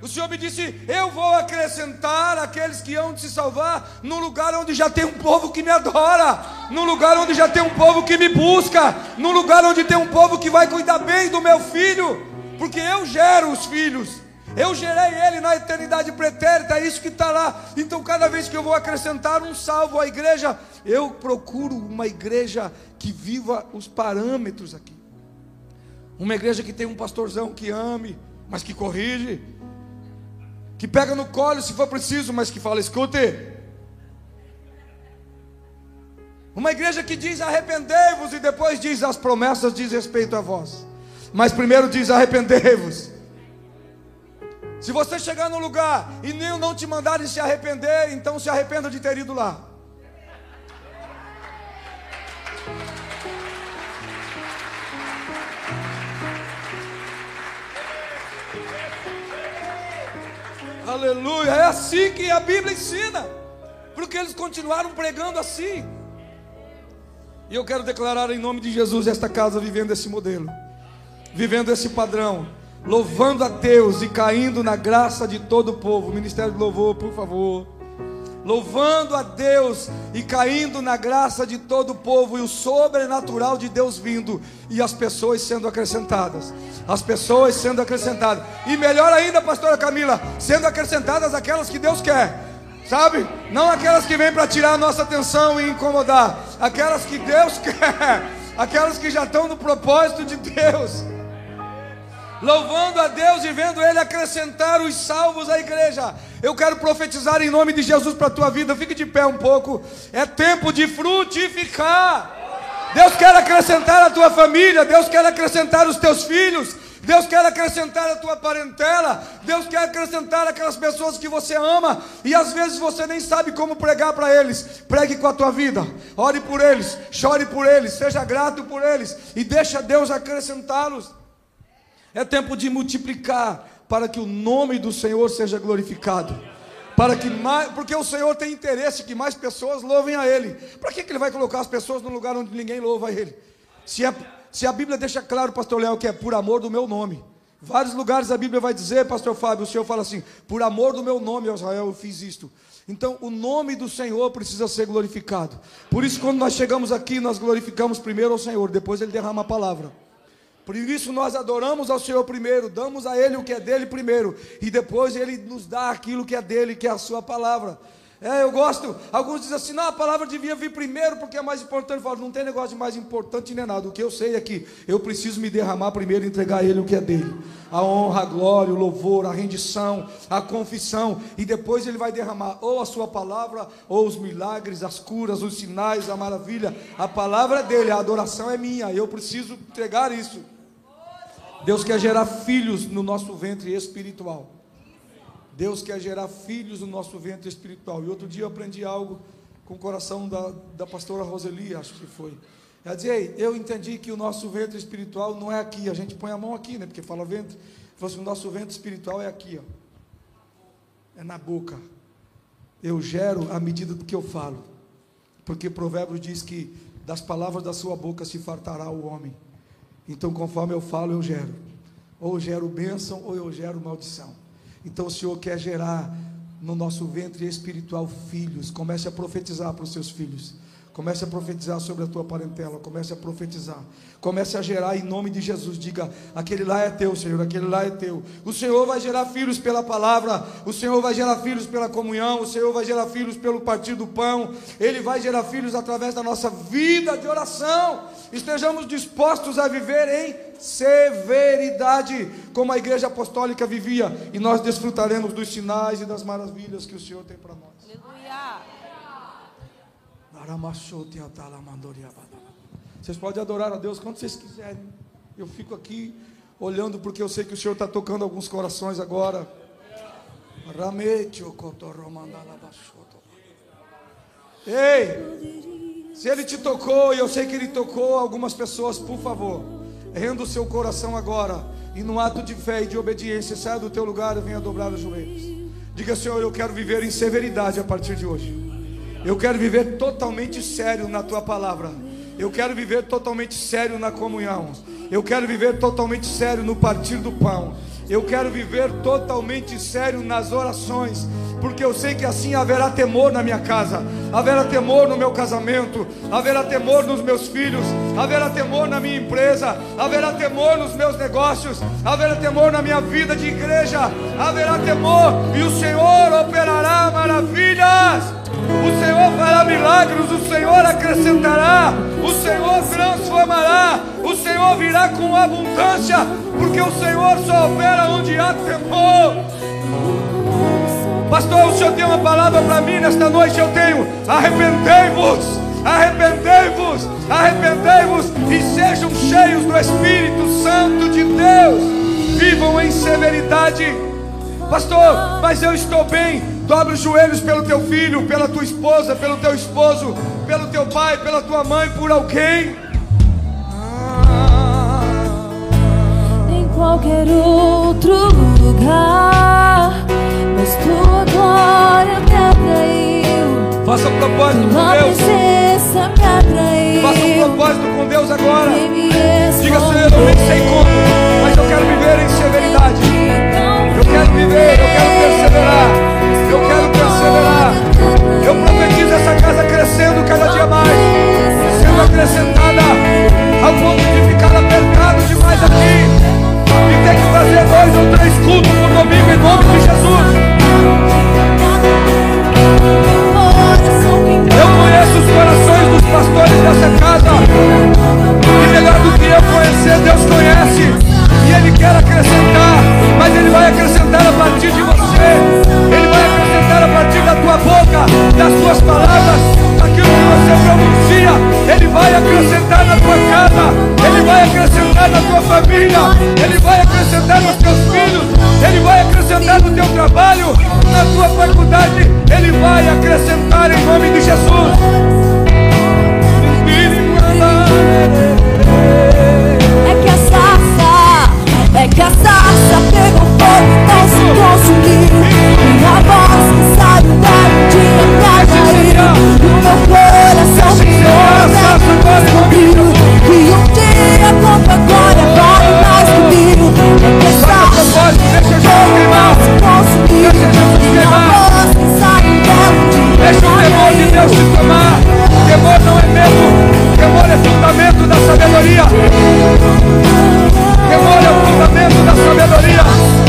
O Senhor me disse: Eu vou acrescentar aqueles que hão de se salvar no lugar onde já tem um povo que me adora, no lugar onde já tem um povo que me busca, no lugar onde tem um povo que vai cuidar bem do meu filho porque eu gero os filhos. Eu gerei ele na eternidade pretérita, é isso que está lá. Então, cada vez que eu vou acrescentar um salvo à igreja, eu procuro uma igreja que viva os parâmetros aqui. Uma igreja que tem um pastorzão que ame, mas que corrige, que pega no colo se for preciso, mas que fala: escute. Uma igreja que diz arrependei-vos e depois diz as promessas diz respeito a vós. Mas primeiro diz: arrependei-vos. Se você chegar no lugar e nem não te mandarem se arrepender, então se arrependa de ter ido lá. Aleluia, é assim que a Bíblia ensina, porque eles continuaram pregando assim. E eu quero declarar em nome de Jesus esta casa vivendo esse modelo vivendo esse padrão, louvando a Deus e caindo na graça de todo o povo. Ministério do Louvor, por favor. Louvando a Deus e caindo na graça de todo o povo e o sobrenatural de Deus vindo e as pessoas sendo acrescentadas. As pessoas sendo acrescentadas. E melhor ainda, pastora Camila, sendo acrescentadas aquelas que Deus quer. Sabe? Não aquelas que vêm para tirar a nossa atenção e incomodar, aquelas que Deus quer, aquelas que já estão no propósito de Deus louvando a Deus e vendo Ele acrescentar os salvos à igreja. Eu quero profetizar em nome de Jesus para a tua vida. Fique de pé um pouco. É tempo de frutificar. Deus quer acrescentar a tua família. Deus quer acrescentar os teus filhos. Deus quer acrescentar a tua parentela. Deus quer acrescentar aquelas pessoas que você ama. E às vezes você nem sabe como pregar para eles. Pregue com a tua vida. Ore por eles. Chore por eles. Seja grato por eles. E deixa Deus acrescentá-los. É tempo de multiplicar para que o nome do Senhor seja glorificado. Para que mais, porque o Senhor tem interesse que mais pessoas louvem a Ele. Para que, que Ele vai colocar as pessoas no lugar onde ninguém louva a Ele? Se, é, se a Bíblia deixa claro, Pastor Léo, que é por amor do meu nome. Vários lugares a Bíblia vai dizer, Pastor Fábio, o Senhor fala assim: por amor do meu nome, Israel, eu fiz isto. Então, o nome do Senhor precisa ser glorificado. Por isso, quando nós chegamos aqui, nós glorificamos primeiro ao Senhor, depois Ele derrama a palavra. Por isso nós adoramos ao Senhor primeiro, damos a Ele o que é dele primeiro, e depois Ele nos dá aquilo que é dele, que é a Sua palavra. É, eu gosto. Alguns dizem assim: não, a palavra devia vir primeiro porque é mais importante. Eu falo, não tem negócio de mais importante nem nada. O que eu sei é que eu preciso me derramar primeiro e entregar a Ele o que é dele: a honra, a glória, o louvor, a rendição, a confissão. E depois Ele vai derramar ou a Sua palavra, ou os milagres, as curas, os sinais, a maravilha. A palavra é dele, a adoração é minha. Eu preciso entregar isso. Deus quer gerar filhos no nosso ventre espiritual. Deus quer gerar filhos no nosso ventre espiritual. E outro dia eu aprendi algo com o coração da, da pastora Roseli, acho que foi. Ela dizia, eu entendi que o nosso ventre espiritual não é aqui, a gente põe a mão aqui, né? Porque fala ventre. Falou assim, o nosso ventre espiritual é aqui, ó. É na boca. Eu gero à medida do que eu falo. Porque Provérbios diz que das palavras da sua boca se fartará o homem. Então, conforme eu falo, eu gero. Ou eu gero bênção, ou eu gero maldição. Então, o Senhor quer gerar no nosso ventre espiritual filhos. Comece a profetizar para os seus filhos. Comece a profetizar sobre a tua parentela. Comece a profetizar. Comece a gerar em nome de Jesus. Diga: aquele lá é teu, Senhor. Aquele lá é teu. O Senhor vai gerar filhos pela palavra. O Senhor vai gerar filhos pela comunhão. O Senhor vai gerar filhos pelo partir do pão. Ele vai gerar filhos através da nossa vida de oração. Estejamos dispostos a viver em severidade, como a igreja apostólica vivia. E nós desfrutaremos dos sinais e das maravilhas que o Senhor tem para nós. Aleluia. Vocês podem adorar a Deus quando vocês quiserem. Eu fico aqui olhando porque eu sei que o Senhor está tocando alguns corações agora. Ei, se Ele te tocou e eu sei que Ele tocou algumas pessoas, por favor, renda o seu coração agora e no ato de fé e de obediência saia do teu lugar e venha dobrar os joelhos. Diga, Senhor, eu quero viver em severidade a partir de hoje. Eu quero viver totalmente sério na tua palavra. Eu quero viver totalmente sério na comunhão. Eu quero viver totalmente sério no partir do pão. Eu quero viver totalmente sério nas orações, porque eu sei que assim haverá temor na minha casa, haverá temor no meu casamento, haverá temor nos meus filhos, haverá temor na minha empresa, haverá temor nos meus negócios, haverá temor na minha vida de igreja, haverá temor e o Senhor operará maravilhas. O Senhor fará milagres, o Senhor acrescentará, o Senhor transformará, o Senhor virá com abundância, porque o Senhor só opera onde há temor. Pastor, o Senhor tem uma palavra para mim nesta noite. Eu tenho. Arrependei-vos, arrependei-vos, arrependei-vos e sejam cheios do Espírito Santo de Deus. Vivam em severidade. Pastor, mas eu estou bem. Dobre os joelhos pelo teu filho, pela tua esposa, pelo teu esposo, pelo teu pai, pela tua mãe, por alguém. Em qualquer outro lugar, mas tua glória me atraiu. Faça um propósito com Deus. Faça um propósito com Deus agora. Diga, Senhor, eu nem sei como, mas eu quero viver em severidade. Quero viver, eu quero perseverar. Eu quero perseverar. Eu profetizo essa casa crescendo cada dia mais, sendo acrescentada ao ponto de ficar apertado demais aqui e ter que fazer dois ou três cultos por domingo em nome de Jesus. Eu conheço os corações dos pastores dessa casa. E melhor do que eu conhecer, Deus conhece. E Ele quer acrescentar, mas Ele vai acrescentar a partir de você. Ele vai acrescentar a partir da tua boca, das tuas palavras, daquilo que você pronuncia. Ele vai acrescentar na tua casa, Ele vai acrescentar na tua família, Ele vai acrescentar nos teus filhos, Ele vai acrescentar no teu trabalho, na tua faculdade, Ele vai acrescentar em nome de Jesus. Sarça, é que a sarça pegou fogo, não se consumiu. Minha voz que saiu da dia me atraiu O meu coração ficou E um dia contra a glória vale mais que mil. É que essa não se consumiu. Minha voz que saiu da dia Deixa o temor de Deus te tomar. Temor não é medo. Temor é fundamento da sabedoria Temor é o fundamento da sabedoria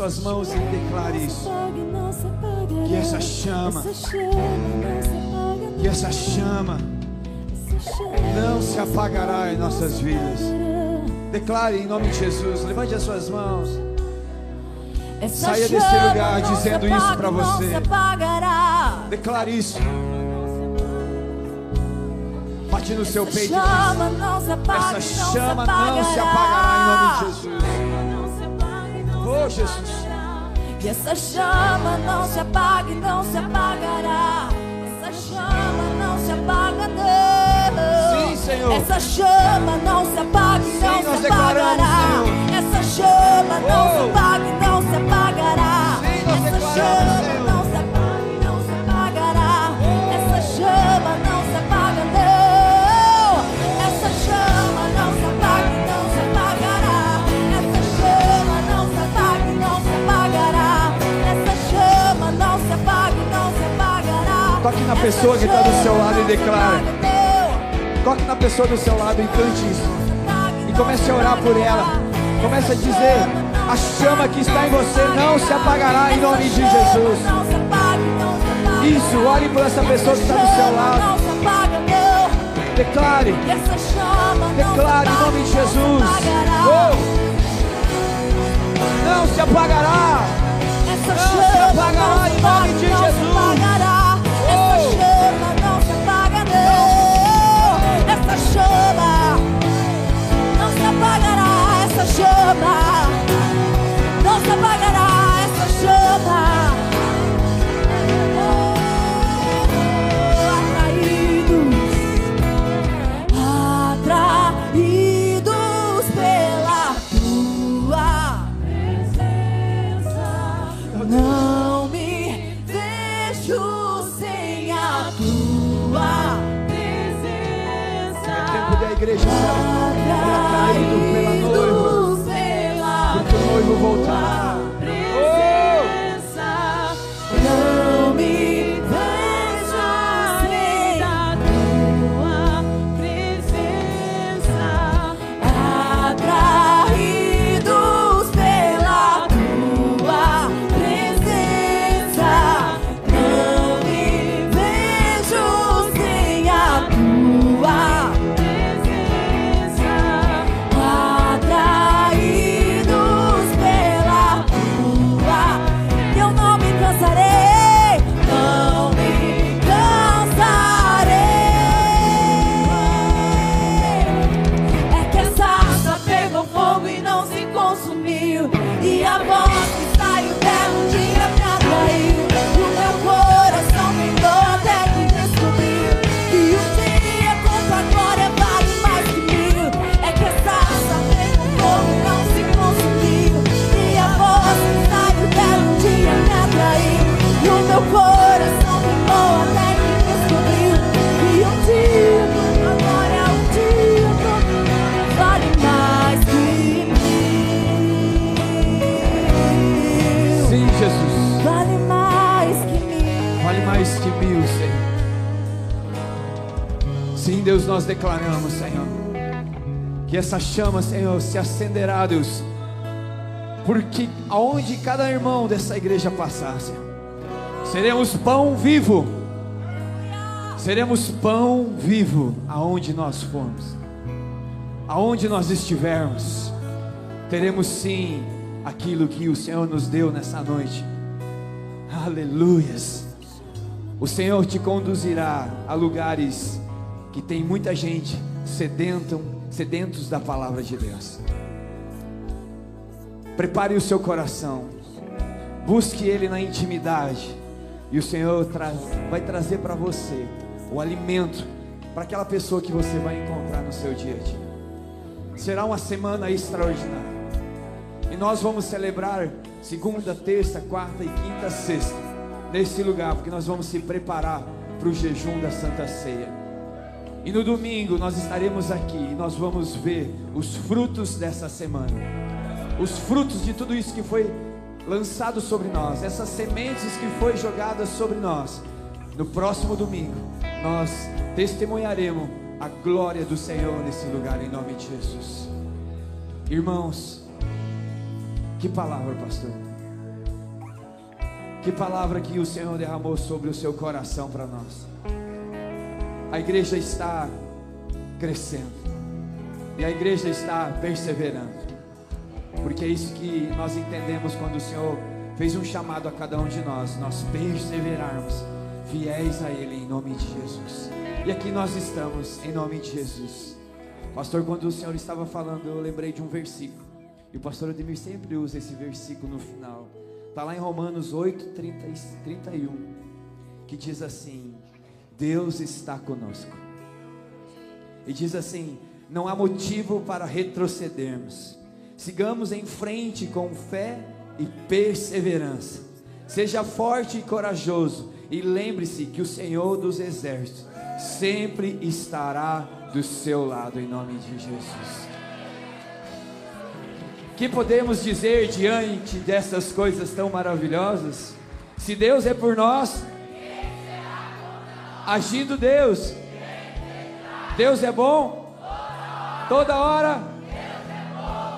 suas mãos e declare isso. Que essa chama, que essa chama não se apagará em nossas vidas. Declare em nome de Jesus. Levante as suas mãos. Saia desse lugar dizendo isso para você. Declare isso. Bate no seu peito. Essa chama não se apagará em nome de Jesus. E essa chama não se apaga e não se apagará. Essa chama não se apaga, não. Sim, Senhor. Essa chama não se apaga e não Sim, se apagará. Essa chama não Oh. se apaga e não se apagará. Sim, Essa chama Toque na pessoa que está do seu lado e declare. Toque na pessoa do seu lado e cante isso. E comece a orar por ela. Comece a dizer: a chama que está em você não se apagará em nome de Jesus. Isso, ore por essa pessoa que está do seu lado. Declare, declare em nome de Jesus. Oh! Não se apagará. Não se apagará em nome de Jesus. Chama não se apagará. Essa chama E a voz Deus, nós declaramos, Senhor, que essa chama, Senhor, se acenderá, Deus, porque aonde cada irmão dessa igreja passar, Senhor, seremos pão vivo, seremos pão vivo aonde nós formos, aonde nós estivermos, teremos sim aquilo que o Senhor nos deu nessa noite. Aleluias. O Senhor te conduzirá a lugares que tem muita gente sedentam, sedentos da palavra de Deus. Prepare o seu coração. Busque ele na intimidade. E o Senhor vai trazer para você o alimento para aquela pessoa que você vai encontrar no seu dia a dia. Será uma semana extraordinária. E nós vamos celebrar segunda, terça, quarta e quinta, sexta, nesse lugar, porque nós vamos se preparar para o jejum da Santa Ceia. E no domingo nós estaremos aqui e nós vamos ver os frutos dessa semana. Os frutos de tudo isso que foi lançado sobre nós, essas sementes que foi jogadas sobre nós. No próximo domingo, nós testemunharemos a glória do Senhor nesse lugar em nome de Jesus. Irmãos, Que palavra, pastor. Que palavra que o Senhor derramou sobre o seu coração para nós. A igreja está crescendo. E a igreja está perseverando. Porque é isso que nós entendemos quando o Senhor fez um chamado a cada um de nós, nós perseverarmos, fiéis a Ele em nome de Jesus. E aqui nós estamos em nome de Jesus. Pastor, quando o Senhor estava falando, eu lembrei de um versículo. E o pastor Ademir sempre usa esse versículo no final. Está lá em Romanos 8, 30, 31, que diz assim: Deus está conosco. E diz assim: não há motivo para retrocedermos. Sigamos em frente com fé e perseverança. Seja forte e corajoso, e lembre-se que o Senhor dos Exércitos sempre estará do seu lado, em nome de Jesus. Que podemos dizer diante dessas coisas tão maravilhosas? Se Deus é por nós, agindo Deus, Deus é bom, toda hora.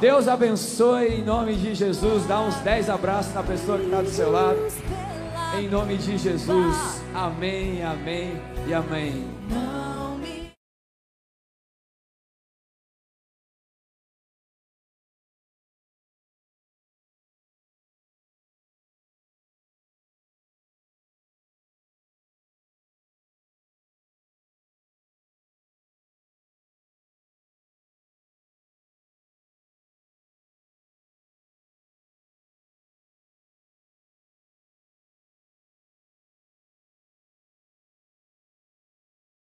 Deus abençoe em nome de Jesus. Dá uns 10 abraços na pessoa que está do seu lado. Em nome de Jesus. Amém, amém e amém.